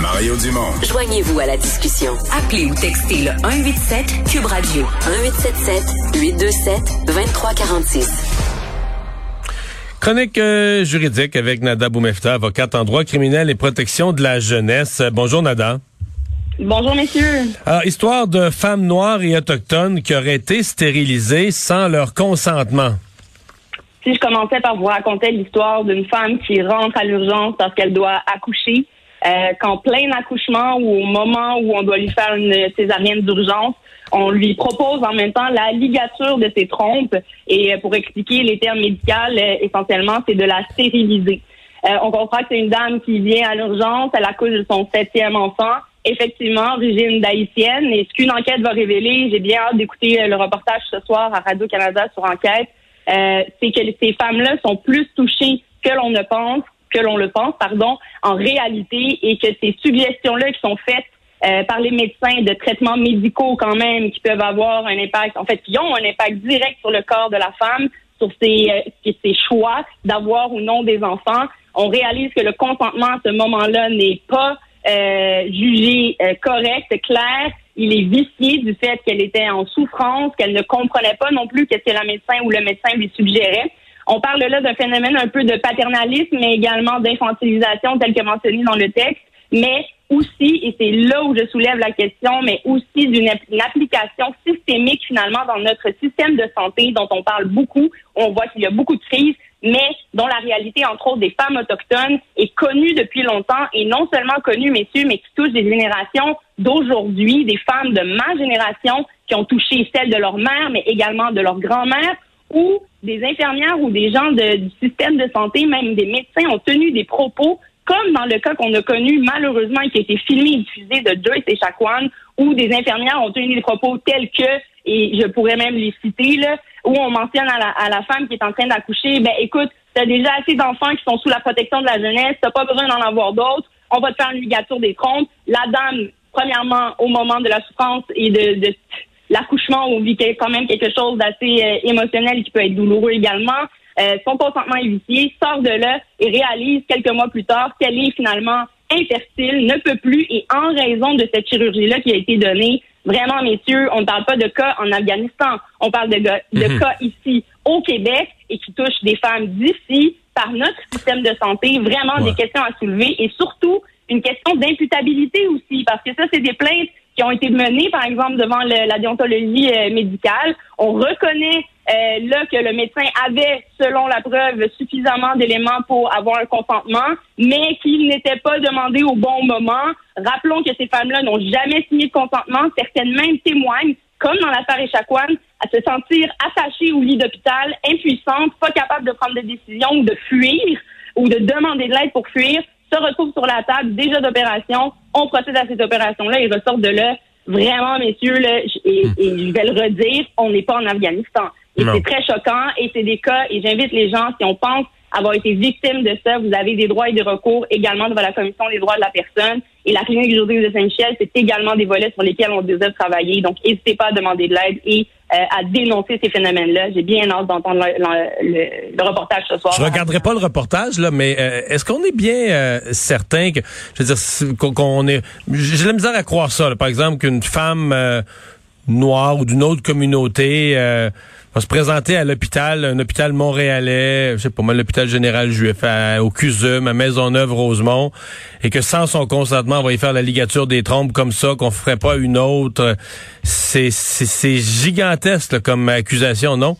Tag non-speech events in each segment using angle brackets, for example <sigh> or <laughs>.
Mario Dumont. Joignez-vous à la discussion. Appelez ou textez le 187 Cube Radio 1877 827 2346. Chronique euh, juridique avec Nada Boumefta, avocate en droit criminel et protection de la jeunesse. Bonjour Nada. Bonjour, messieurs. Alors, histoire de femmes noires et autochtones qui auraient été stérilisées sans leur consentement. Si je commençais par vous raconter l'histoire d'une femme qui rentre à l'urgence parce qu'elle doit accoucher, euh, qu'en plein accouchement ou au moment où on doit lui faire une césarienne d'urgence, on lui propose en même temps la ligature de ses trompes et euh, pour expliquer les termes médicaux, euh, essentiellement, c'est de la stériliser. on comprend que c'est une dame qui vient à l'urgence, elle accouche de son septième enfant effectivement origine d'haïtienne. Et ce qu'une enquête va révéler, j'ai bien hâte d'écouter euh, le reportage ce soir à Radio-Canada sur enquête, euh, c'est que ces femmes-là sont plus touchées que l'on ne pense, que l'on le pense, pardon, en réalité, et que ces suggestions-là qui sont faites euh, par les médecins de traitements médicaux quand même, qui peuvent avoir un impact, en fait, qui ont un impact direct sur le corps de la femme, sur ses, ses choix d'avoir ou non des enfants. On réalise que le consentement à ce moment-là n'est pas euh, jugé euh, correct, clair. Il est vicié du fait qu'elle était en souffrance, qu'elle ne comprenait pas non plus qu'est-ce que la médecin ou le médecin lui suggérait. On parle là d'un phénomène un peu de paternalisme, mais également d'infantilisation, tel que mentionné dans le texte, mais aussi, et c'est là où je soulève la question, mais aussi d'une application systémique finalement dans notre système de santé dont on parle beaucoup. On voit qu'il y a beaucoup de crises mais dont la réalité, entre autres, des femmes autochtones est connue depuis longtemps et non seulement connue, messieurs, mais qui touche des générations d'aujourd'hui, des femmes de ma génération qui ont touché celles de leur mère, mais également de leur grand-mère, ou des infirmières ou des gens du système de santé, même des médecins, ont tenu des propos comme dans le cas qu'on a connu malheureusement et qui a été filmé et diffusé de Joyce et Chacuan, où des infirmières ont tenu des propos tels que, et je pourrais même les citer, là, où on mentionne à la, à la femme qui est en train d'accoucher, ben écoute, t'as déjà assez d'enfants qui sont sous la protection de la jeunesse, t'as pas besoin d'en avoir d'autres, on va te faire une ligature des trompes. La dame, premièrement, au moment de la souffrance et de, de l'accouchement, on vit quand même quelque chose d'assez euh, émotionnel qui peut être douloureux également. Euh, son consentement est vicié, sort de là et réalise quelques mois plus tard qu'elle est finalement infertile, ne peut plus et en raison de cette chirurgie-là qui a été donnée, Vraiment, messieurs, on ne parle pas de cas en Afghanistan. On parle de, de mhm. cas ici au Québec et qui touchent des femmes d'ici par notre système de santé. Vraiment des questions à soulever et surtout une question d'imputabilité aussi parce que ça, c'est des plaintes qui ont été menées, par exemple, devant la déontologie euh, médicale. On reconnaît euh, là que le médecin avait, selon la preuve, suffisamment d'éléments pour avoir un consentement, mais qu'il n'était pas demandé au bon moment. Rappelons que ces femmes-là n'ont jamais signé de consentement. Certaines même témoignent, comme dans l'affaire Echaquan, à se sentir attachées au lit d'hôpital, impuissantes, pas capables de prendre des décisions ou de fuir ou de demander de l'aide pour fuir se retrouvent sur la table déjà d'opération. On procède à cette opération-là et ressortent de là. Vraiment, messieurs, là, et, je vais le redire, on n'est pas en Afghanistan. Et c'est très choquant et c'est des cas, et j'invite les gens, si on pense avoir été victime de ça, vous avez des droits et des recours également devant la Commission des droits de la personne. Et la clinique juridique de Saint-Michel, c'est également des volets sur lesquels on désire travailler. Donc, n'hésitez pas à demander de l'aide et euh, à dénoncer ces phénomènes-là. J'ai bien hâte d'entendre le, reportage ce soir. Je regarderai pas le reportage là, mais euh, est-ce qu'on est bien euh, certain que, je veux dire, qu'on est, j'ai la misère à croire ça. par exemple, qu'une femme noire ou d'une autre communauté va se présenter à l'hôpital, un hôpital montréalais, je sais pas moi, l'hôpital général juif, au CUSUM, à Maisonneuve-Rosemont, et que sans son consentement, on va y faire la ligature des trompes comme ça, qu'on ferait pas une autre. C'est, gigantesque comme accusation, non?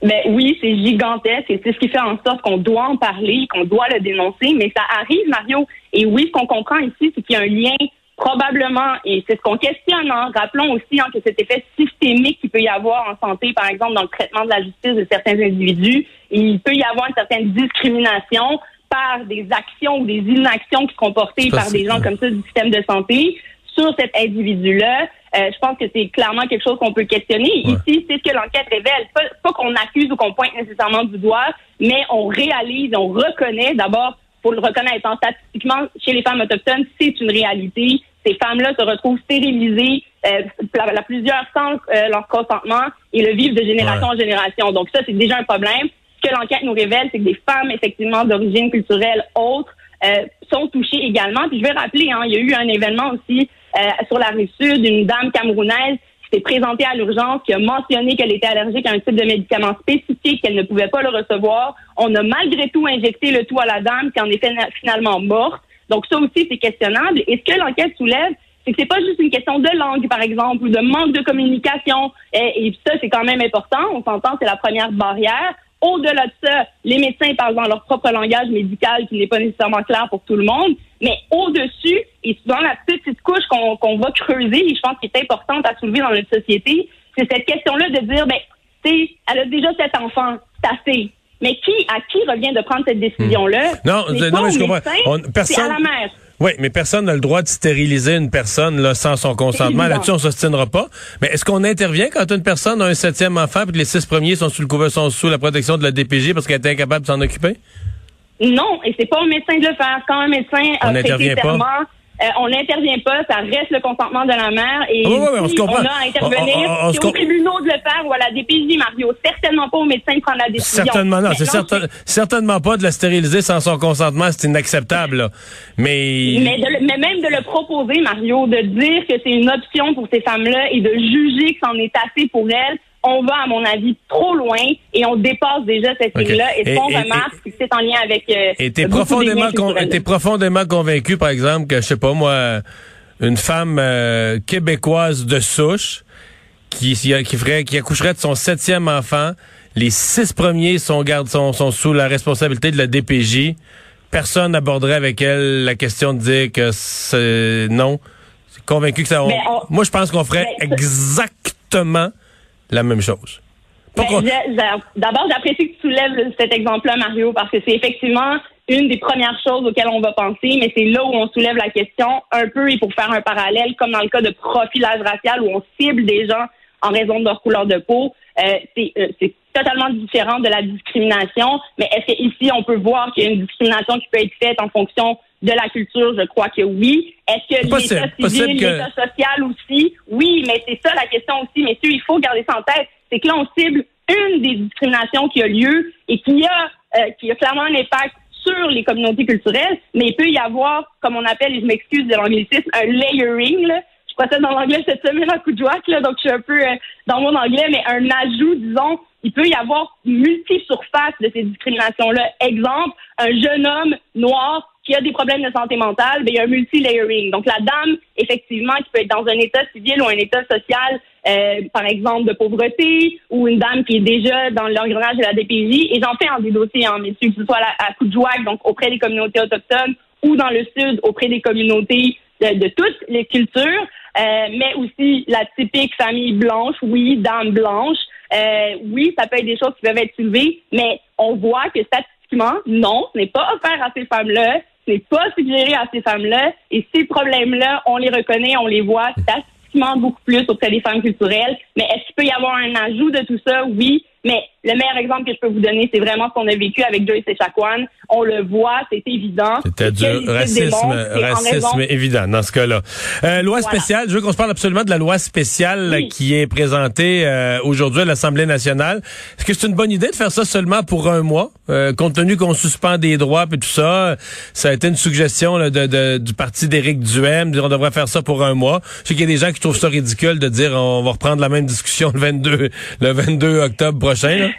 Mais oui, c'est gigantesque et c'est ce qui fait en sorte qu'on doit en parler, qu'on doit le dénoncer, mais ça arrive, Mario. Et oui, ce qu'on comprend ici, c'est qu'il y a un lien Probablement, et c'est ce qu'on questionne. Hein. Rappelons aussi hein, que cet effet systémique qu'il peut y avoir en santé, par exemple, dans le traitement de la justice de certains individus, il peut y avoir une certaine discrimination par des actions ou des inactions qui sont portées par des gens comme ça du système de santé sur cet individu-là. Euh, je pense que c'est clairement quelque chose qu'on peut questionner. Ici, c'est ce que l'enquête révèle. Pas, pas qu'on accuse ou qu'on pointe nécessairement du doigt, mais on réalise, on reconnaît d'abord pour le reconnaître. Statistiquement, chez les femmes autochtones, c'est une réalité ces femmes-là se retrouvent stérilisées euh, la, plusieurs sans euh, leur consentement et le vivent de génération en génération. Donc ça, c'est déjà un problème. Ce que l'enquête nous révèle, c'est que des femmes, effectivement, d'origine culturelle autre, euh, sont touchés également. Puis je vais rappeler, hein, il y a eu un événement aussi euh, sur la rive sud, une dame camerounaise qui s'est présentée à l'urgence, qui a mentionné qu'elle était allergique à un type de médicament spécifique, qu'elle ne pouvait pas le recevoir. On a malgré tout injecté le tout à la dame, qui en est finalement morte. Donc ça aussi, c'est questionnable. Et ce que l'enquête soulève, c'est que c'est pas juste une question de langue, par exemple, ou de manque de communication. Et, ça, c'est quand même important. On s'entend, c'est la première barrière. Au-delà de ça, les médecins parlent dans leur propre langage médical qui n'est pas nécessairement clair pour tout le monde. Mais au-dessus, et dans la petite couche qu'on va creuser, et je pense qu'il est importante à soulever dans notre société, c'est cette question-là de dire, ben, tu sais, elle a déjà cet enfant, c'est. Mais qui, à qui revient de prendre cette décision-là? Non, non, mais je comprends. C'est à la mère. Oui, mais personne n'a le droit de stériliser une personne là, sans son consentement. Là-dessus, on ne s'ostinera pas. Mais est-ce qu'on intervient quand une personne a un septième enfant et que les six premiers sont sous le couvert, sont sous la protection de la DPJ parce qu'elle est incapable de s'en occuper? Non, et c'est pas au médecin de le faire. Quand un médecin a prêté serment, euh, on n'intervient pas, ça reste le consentement de la mère et ah on, se comprend. on a à intervenir, c'est aux tribunaux de le faire ou à la DPJ, Mario. Certainement pas au médecin de prendre la décision. Certainement non, c'est certainement pas de la stériliser sans son consentement, c'est inacceptable. Mais... Mais, mais même de le proposer, Mario, de dire que c'est une option pour ces femmes-là et de juger que c'en est assez pour elles, on va, à mon avis, trop loin et on dépasse déjà cette ligne-là. Et ce qu'on remarque, c'est que c'est en lien avec. Euh, et t'es profondément, profondément convaincu, par exemple, que, je sais pas moi, une femme euh, québécoise de souche qui, qui, ferait, qui accoucherait de son septième enfant, les six premiers sont, garde, sont, sont sous la responsabilité de la DPJ. Personne n'aborderait avec elle la question de dire que c'est non. Convaincu que ça. moi, je pense qu'on ferait exactement la même chose. Ben, d'abord, j'apprécie que tu soulèves cet exemple-là, Mario, parce que c'est effectivement une des premières choses auxquelles on va penser, mais c'est là où on soulève la question un peu, et pour faire un parallèle, comme dans le cas de profilage racial, où on cible des gens en raison de leur couleur de peau. Euh, euh, c'est totalement différent de la discrimination, mais est-ce qu'ici, on peut voir qu'il y a une discrimination qui peut être faite en fonction de la culture, je crois que oui. Est-ce que l'état civil, l'état social aussi? Oui, mais c'est ça la question aussi, messieurs. Il faut garder ça en tête. C'est que là, on cible une des discriminations qui a lieu et qui a, euh, qui a clairement un impact sur les communautés culturelles, mais il peut y avoir, comme on appelle, et je m'excuse de l'anglicisme, un layering. Là. Je crois ça dans l'anglais cette semaine à coup de joie, là, donc je suis un peu euh, dans mon anglais, mais un ajout, disons, il peut y avoir multi-surface de ces discriminations-là. Exemple, un jeune homme noir qui a des problèmes de santé mentale, ben, il y a un multi-layering. Donc, la dame, effectivement, qui peut être dans un état civil ou un état social, euh, par exemple, de pauvreté, ou une dame qui est déjà dans l'engrenage de la DPJ, et j'en fais en des dossiers, hein, messieurs, que ce soit à, à coup de joie, donc auprès des communautés autochtones, ou dans le Sud, auprès des communautés de, toutes les cultures, euh, mais aussi la typique famille blanche, oui, dame blanche. Euh, oui, ça peut être des choses qui peuvent être soulevées, mais on voit que statistiquement, non, ce n'est pas offert à ces femmes-là n'est pas suggéré à ces femmes-là. Et ces problèmes-là, on les reconnaît, on les voit statistiquement beaucoup plus auprès des femmes culturelles. Mais est-ce qu'il peut y avoir un ajout de tout ça? Oui. Mais le meilleur exemple que je peux vous donner, c'est vraiment ce qu'on a vécu avec Joyce et Chacuan. On le voit, c'est évident. C'était du racisme, racisme évident dans ce cas-là. Euh, loi spéciale, je veux qu'on se parle absolument de la loi spéciale qui est présentée euh, aujourd'hui à l'Assemblée nationale. Est-ce que c'est une bonne idée de faire ça seulement pour un mois, euh, compte tenu qu'on suspend des droits et tout ça? Ça a été une suggestion de, de, du parti d'Éric Duhem, on devrait faire ça pour un mois. Je sais qu'il y a des gens qui trouvent ça ridicule de dire on va reprendre la même discussion le 22, le 22 octobre prochain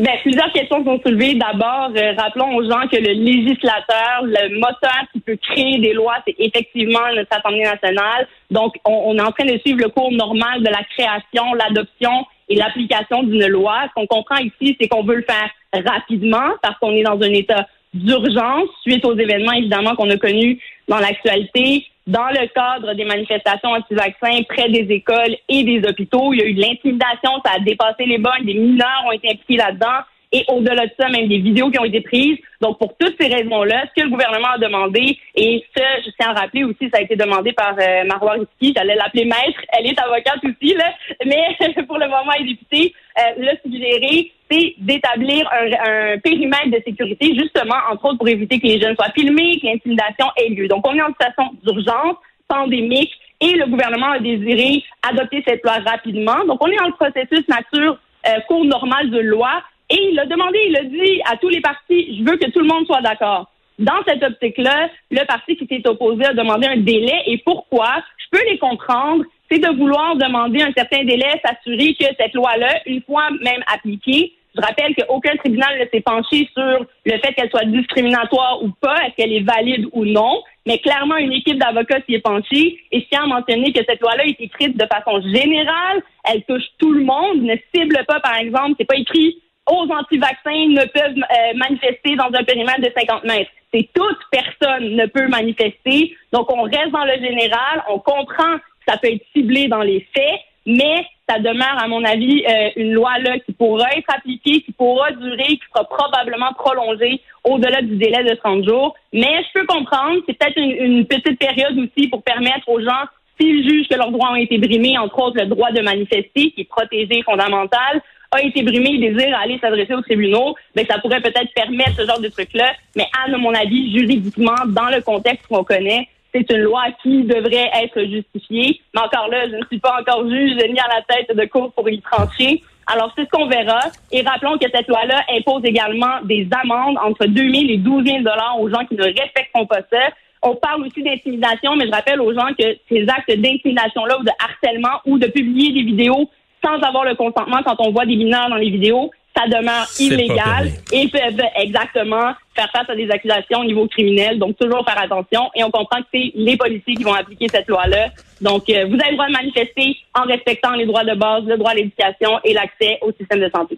ben, plusieurs questions sont soulevées. D'abord, euh, rappelons aux gens que le législateur, le moteur qui peut créer des lois, c'est effectivement notre Assemblée nationale. Donc, on, est en train de suivre le cours normal de la création, l'adoption et l'application d'une loi. Ce qu'on comprend ici, c'est qu'on veut le faire rapidement parce qu'on est dans un état d'urgence suite aux événements, évidemment, qu'on a connus dans l'actualité dans le cadre des manifestations anti-vaccins près des écoles et des hôpitaux. Il y a eu de l'intimidation, ça a dépassé les bornes, des mineurs ont été impliqués là-dedans et au-delà de ça, même des vidéos qui ont été prises. Donc, pour toutes ces raisons-là, ce que le gouvernement a demandé, et ça, je tiens à rappeler aussi, ça a été demandé par euh, Marois Risky, j'allais l'appeler maître, elle est avocate aussi, là, mais <laughs> pour le moment, elle est députée, euh, le suggéré, c'est d'établir un, un, périmètre de sécurité, justement, entre autres, pour éviter que les jeunes soient filmés, que l'intimidation ait lieu. Donc, on est en situation d'urgence, pandémique, et le gouvernement a désiré adopter cette loi rapidement. Donc, on est dans le processus nature euh, cours normal de loi et il a demandé, il a dit à tous les partis, je veux que tout le monde soit d'accord. dans cette optique-là, le parti qui s'est opposé a demandé un délai. Et pourquoi? Je peux les comprendre. C'est de vouloir demander un certain délai, s'assurer que cette loi-là, une fois même appliquée, je rappelle qu'aucun tribunal ne s'est penché sur le fait qu'elle soit discriminatoire ou pas, est-ce qu'elle est valide ou non, mais clairement, une équipe d'avocats s'y est penchée et je tiens à mentionner que cette loi-là est écrite de façon générale, elle touche tout le monde, ne cible pas, par exemple, c'est pas écrit aux anti-vaccins ne peuvent euh, manifester dans un périmètre de 50 mètres. C'est toute personne ne peut manifester. Donc, on reste dans le général, on comprend que ça peut être ciblé dans les faits, mais ça demeure, à mon avis, euh, une loi là qui pourra être appliquée, qui pourra durer, qui sera probablement prolongée au-delà du délai de 30 jours. Mais je peux comprendre, c'est peut-être une, petite période aussi pour permettre aux gens, s'ils jugent que leurs droits ont été brimés, entre autres le droit de manifester, qui est protégé fondamental, a été brimé, ils désirent aller s'adresser aux tribunaux, ben ça pourrait peut-être permettre ce genre de truc-là. Mais à mon avis, juridiquement, dans le contexte qu'on connaît, c'est une loi qui devrait être justifiée. Mais encore là, je ne suis pas encore juge ni à la tête de cour pour y trancher. Alors, c'est ce qu'on verra. Et rappelons que cette loi-là impose également des amendes entre 2 000 et 12 000 dollars aux gens qui ne respectent pas ça. On parle aussi d'intimidation, mais je rappelle aux gens que ces actes d'intimidation-là ou de harcèlement ou de publier des vidéos sans avoir le consentement quand on voit des mineurs dans les vidéos, ça demeure illégal et peuvent exactement faire face à des accusations au niveau criminel. Donc, toujours faire attention. Et on comprend que c'est les policiers qui vont appliquer cette loi-là. Donc, euh, vous avez le droit de manifester en respectant les droits de base, le droit à l'éducation et l'accès au système de santé.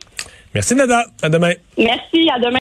Merci, Nada. À demain. Merci. À demain.